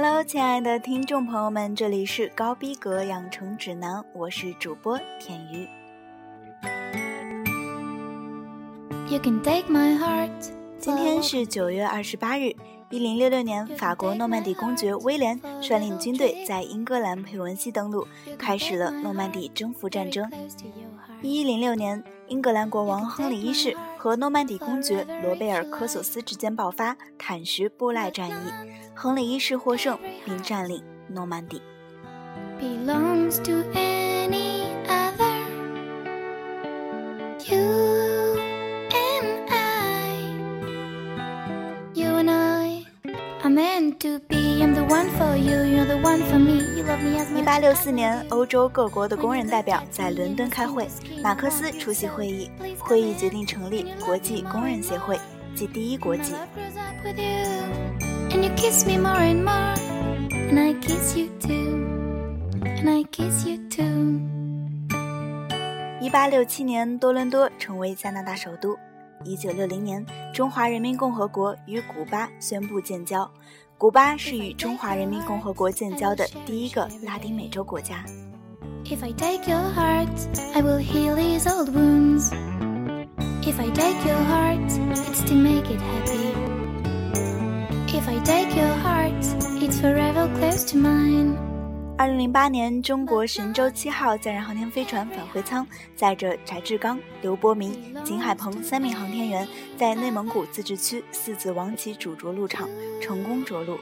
Hello，亲爱的听众朋友们，这里是高逼格养成指南，我是主播田鱼。今天是九月二十八日，一零六六年，法国诺曼底公爵威廉率领军队在英格兰佩文西登陆，开始了诺曼底征服战争。一一零六年，英格兰国王亨利一世和诺曼底公爵罗贝尔科索斯之间爆发坦什布赖战役，亨利一世获胜并占领诺曼底。一八六四年，欧洲各国的工人代表在伦敦开会，马克思出席会议。会议决定成立国际工人协会，即第一国际。一八六七年，多伦多成为加拿大首都。一九六零年，中华人民共和国与古巴宣布建交。古巴是与中华人民共和国建交的第一个拉丁美洲国家。If I take your heart, I will heal these old wounds. If I take your heart, it's to make it happy. I take your heart, it's forever close to mine. 二零零八年，中国神舟七号载人航天飞船返回舱载着翟志刚、刘伯明、景海鹏三名航天员，在内蒙古自治区四子王旗主着陆场成功着陆。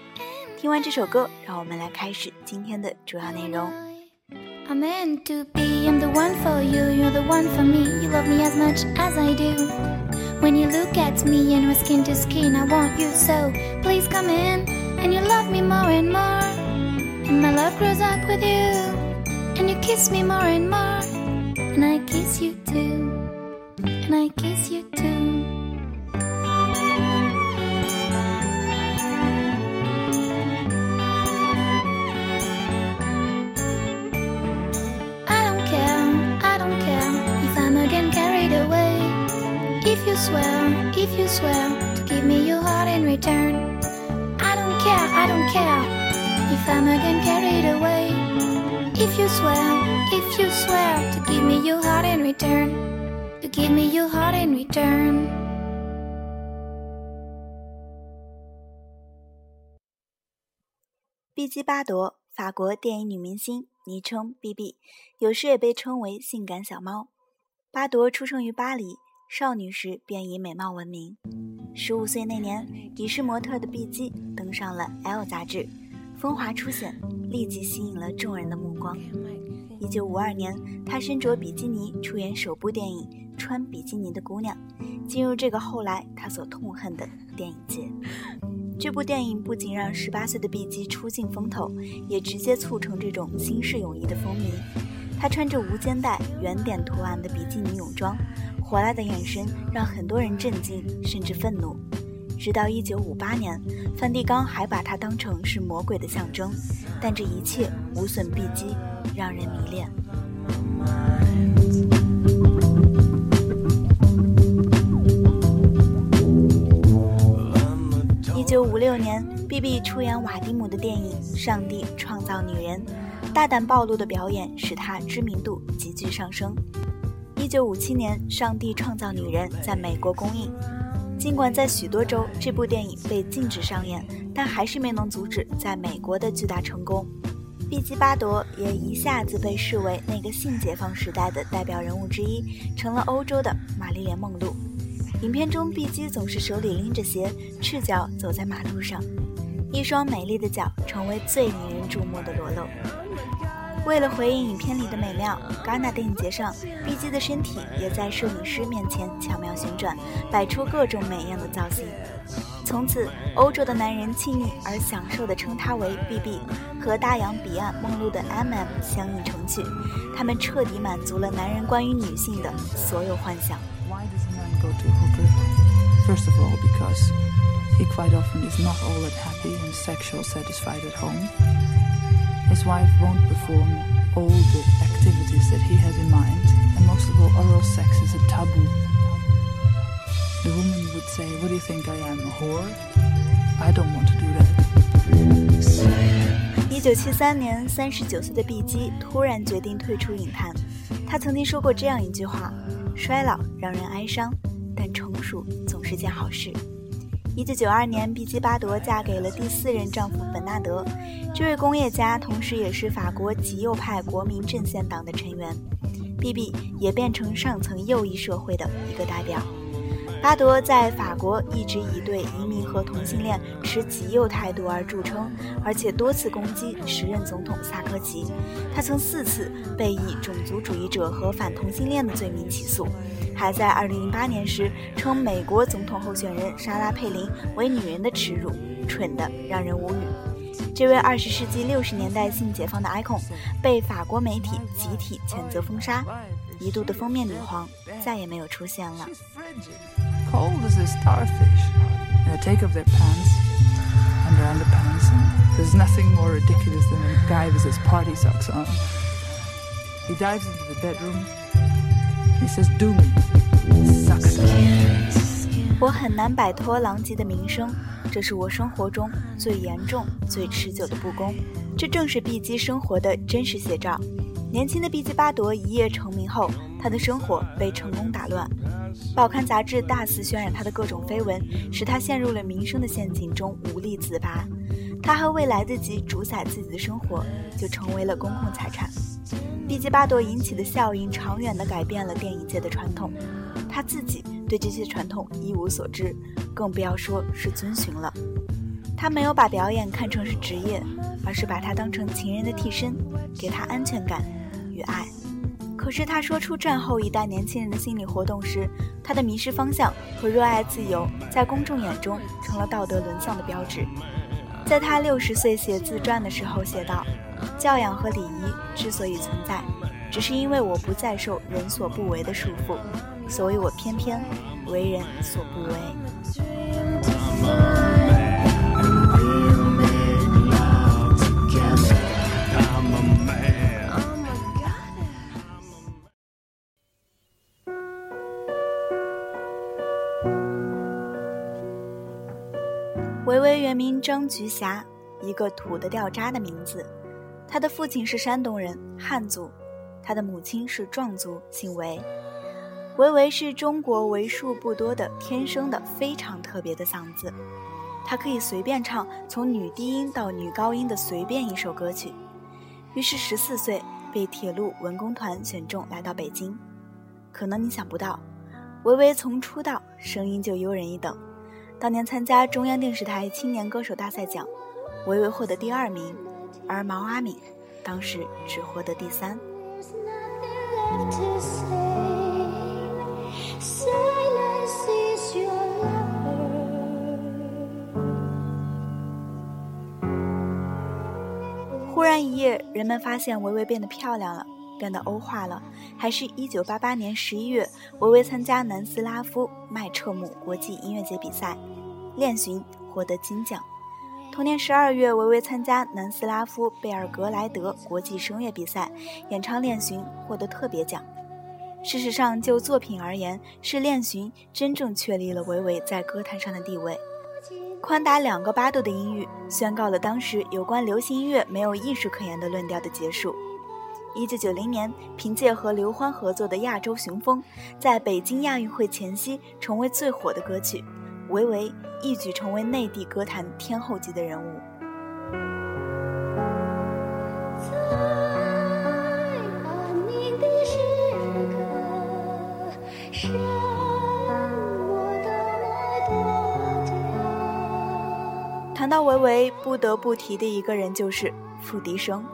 听完这首歌，让我们来开始今天的主要内容。When you look at me and we're skin to skin, I want you so. Please come in and you love me more and more. And my love grows up with you. And you kiss me more and more. And I kiss you too. And I kiss you too. Swear, if you swear to give me your heart in return. I don't care, I don't care if I'm again carried away. If you swear, if you swear to give me your heart in return, to give me your heart in return. 碧姬巴朵，法国电影女明星，昵称 BB，有时也被称为“性感小猫”。巴朵出生于巴黎，少女时便以美貌闻名。十五岁那年，已是模特的碧姬登上了《L》杂志。风华出现，立即吸引了众人的目光。一九五二年，她身着比基尼出演首部电影《穿比基尼的姑娘》，进入这个后来她所痛恨的电影界。这部电影不仅让十八岁的碧姬出尽风头，也直接促成这种新式泳衣的风靡。她穿着无肩带、圆点图案的比基尼泳装，火辣的眼神让很多人震惊，甚至愤怒。直到一九五八年，梵蒂冈还把它当成是魔鬼的象征，但这一切无损碧姬，让人迷恋。一九五六年，B B 出演瓦迪姆的电影《上帝创造女人》，大胆暴露的表演使她知名度急剧上升。一九五七年，《上帝创造女人》在美国公映。尽管在许多州这部电影被禁止上演，但还是没能阻止在美国的巨大成功。碧姬巴朵也一下子被视为那个性解放时代的代表人物之一，成了欧洲的玛丽莲梦露。影片中，碧姬总是手里拎着鞋，赤脚走在马路上，一双美丽的脚成为最引人注目的裸露。为了回应影片里的美妙，戛纳电影节上碧姬的身体也在摄影师面前巧妙旋转，摆出各种美艳的造型。从此，欧洲的男人亲昵而享受地称她为 BB，和大洋彼岸梦露的 MM 相映成趣。他们彻底满足了男人关于女性的所有幻想。First of all, because he quite often is not all that happy and sexual satisfied at home. His wife won't perform all the activities that he has in mind, and most of all, oral sex is a taboo. The woman would say, What do you think I am, a whore? I don't want to do that. 一九七三年，三十九岁的碧姬突然决定退出影坛。她曾经说过这样一句话：“衰老让人哀伤，但成熟总是件好事。” 一九九二年，毕吉巴德嫁给了第四任丈夫本纳德。这位工业家同时也是法国极右派国民阵线党的成员。B B 也变成上层右翼社会的一个代表。巴德在法国一直以对移民和同性恋持极右态度而著称，而且多次攻击时任总统萨科齐。他曾四次被以种族主义者和反同性恋的罪名起诉，还在2008年时称美国总统候选人莎拉佩林为女人的耻辱，蠢得让人无语。这位20世纪60年代性解放的 icon 被法国媒体集体谴责封杀，一度的封面女皇再也没有出现了。Cold as a starfish. And they take off their pants and their underpants. And there's nothing more ridiculous than a guy with his party socks on. He dives into the bedroom. He says, "Do me, suck it." 我很难摆脱狼藉的名声，这是我生活中最严重、最持久的不公。这正是碧姬生活的真实写照。年轻的碧姬巴朵一夜成名后，她的生活被成功打乱。报刊杂志大肆渲染他的各种绯闻，使他陷入了名声的陷阱中无力自拔。他还未来得及主宰自己的生活，就成为了公共财产。毕吉巴朵引起的效应，长远地改变了电影界的传统。他自己对这些传统一无所知，更不要说是遵循了。他没有把表演看成是职业，而是把它当成情人的替身，给她安全感与爱。可是他说出战后一代年轻人的心理活动时，他的迷失方向和热爱自由，在公众眼中成了道德沦丧的标志。在他六十岁写自传的时候写道：“教养和礼仪之所以存在，只是因为我不再受人所不为的束缚，所以我偏偏为人所不为。”张菊霞，一个土的掉渣的名字。他的父亲是山东人，汉族；他的母亲是壮族，姓韦。维维是中国为数不多的天生的非常特别的嗓子，他可以随便唱从女低音到女高音的随便一首歌曲。于是十四岁被铁路文工团选中来到北京。可能你想不到，维维从出道声音就优人一等。当年参加中央电视台青年歌手大赛奖，维维获得第二名，而毛阿敏当时只获得第三。忽然一夜，人们发现维维变得漂亮了。变得欧化了，还是一九八八年十一月，维维参加南斯拉夫麦彻姆国际音乐节比赛，练寻获得金奖。同年十二月，维维参加南斯拉夫贝尔格莱德国际声乐比赛，演唱练寻获得特别奖。事实上，就作品而言，是练寻真正确立了维维在歌坛上的地位。宽达两个八度的音域，宣告了当时有关流行音乐没有艺术可言的论调的结束。一九九零年，凭借和刘欢合作的《亚洲雄风》，在北京亚运会前夕成为最火的歌曲，维维一举成为内地歌坛天后级的人物。谈到维维，不得不提的一个人就是付笛声。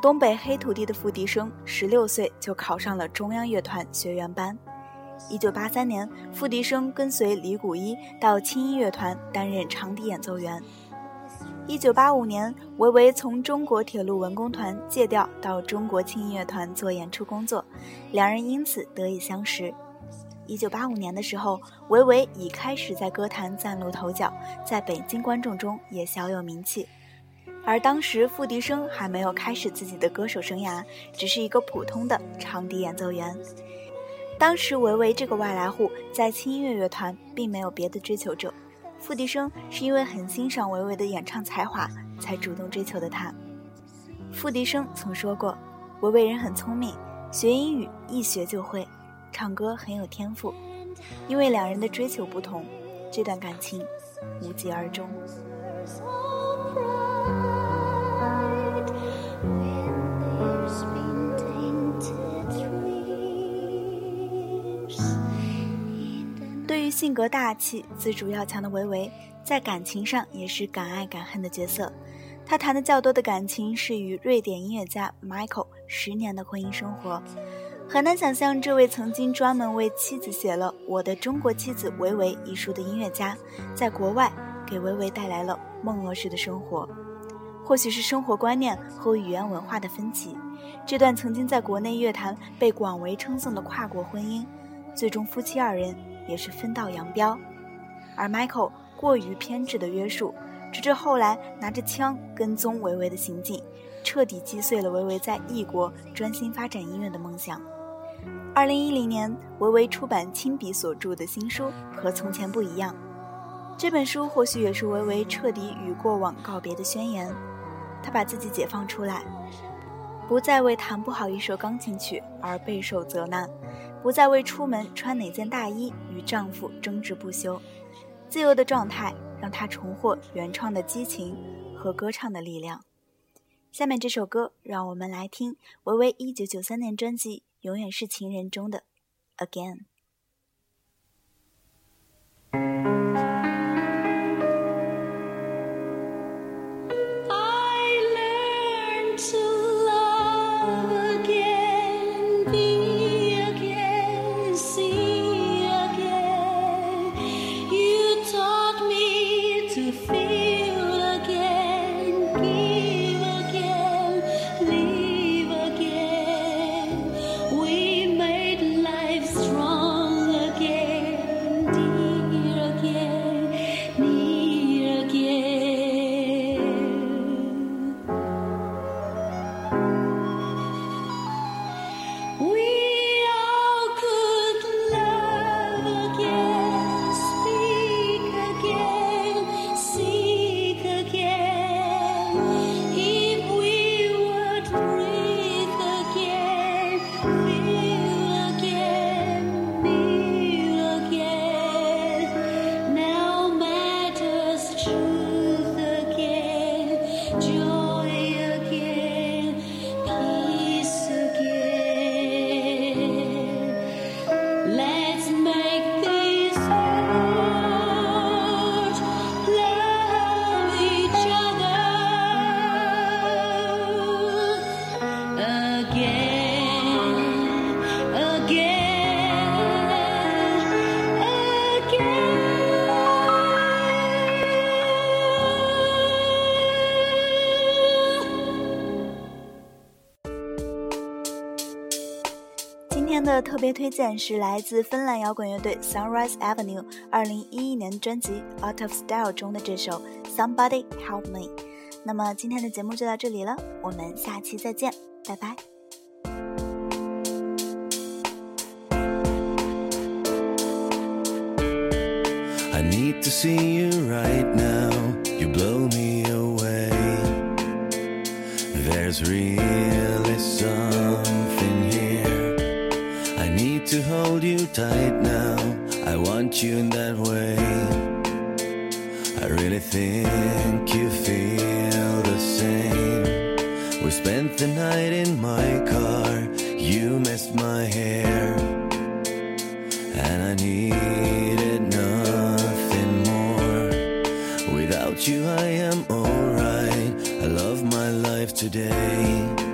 东北黑土地的付笛声，十六岁就考上了中央乐团学员班。一九八三年，付笛声跟随李谷一到轻音乐团担任长笛演奏员。一九八五年，维维从中国铁路文工团借调到中国轻音乐团做演出工作，两人因此得以相识。一九八五年的时候，维维已开始在歌坛崭露头角，在北京观众中也小有名气。而当时付笛声还没有开始自己的歌手生涯，只是一个普通的长笛演奏员。当时维维这个外来户在轻音乐乐团并没有别的追求者，付笛声是因为很欣赏维维的演唱才华，才主动追求的他。付笛声曾说过，维维人很聪明，学英语一学就会，唱歌很有天赋。因为两人的追求不同，这段感情无疾而终。性格大气、自主要强的维维，在感情上也是敢爱敢恨的角色。他谈的较多的感情是与瑞典音乐家 Michael 十年的婚姻生活。很难想象，这位曾经专门为妻子写了《我的中国妻子维维》一书的音乐家，在国外给维维带来了梦乐式的生活。或许是生活观念和语言文化的分歧，这段曾经在国内乐坛被广为称颂的跨国婚姻，最终夫妻二人也是分道扬镳。而 Michael 过于偏执的约束，直至后来拿着枪跟踪维维的行径，彻底击碎了维维在异国专心发展音乐的梦想。二零一零年，维维出版亲笔所著的新书《和从前不一样》。这本书或许也是维维彻底与过往告别的宣言。他把自己解放出来，不再为弹不好一首钢琴曲而备受责难，不再为出门穿哪件大衣与丈夫争执不休。自由的状态让她重获原创的激情和歌唱的力量。下面这首歌，让我们来听维维一九九三年专辑。永远是情人中的 again。的特别推荐是来自芬兰摇滚乐队 Sunrise Avenue 二零一一年专辑《Out of Style》中的这首《Somebody Help Me》。那么今天的节目就到这里了，我们下期再见，拜拜。I need to see you right now. You blow me away. There's really something here. To hold you tight now. I want you in that way. I really think you feel the same. We spent the night in my car. You messed my hair. And I needed nothing more. Without you, I am alright. I love my life today.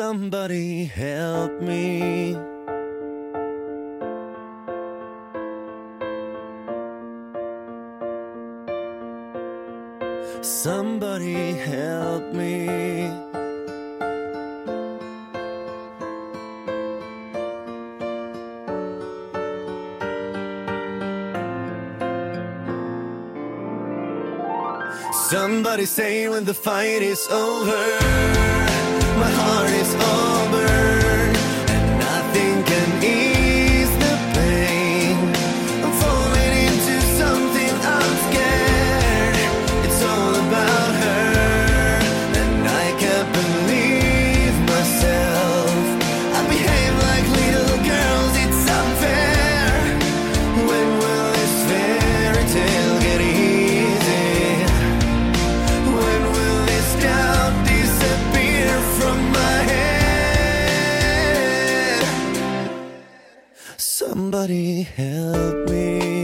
Somebody help me. Somebody help me. Somebody say when the fight is over, my heart. Somebody help me.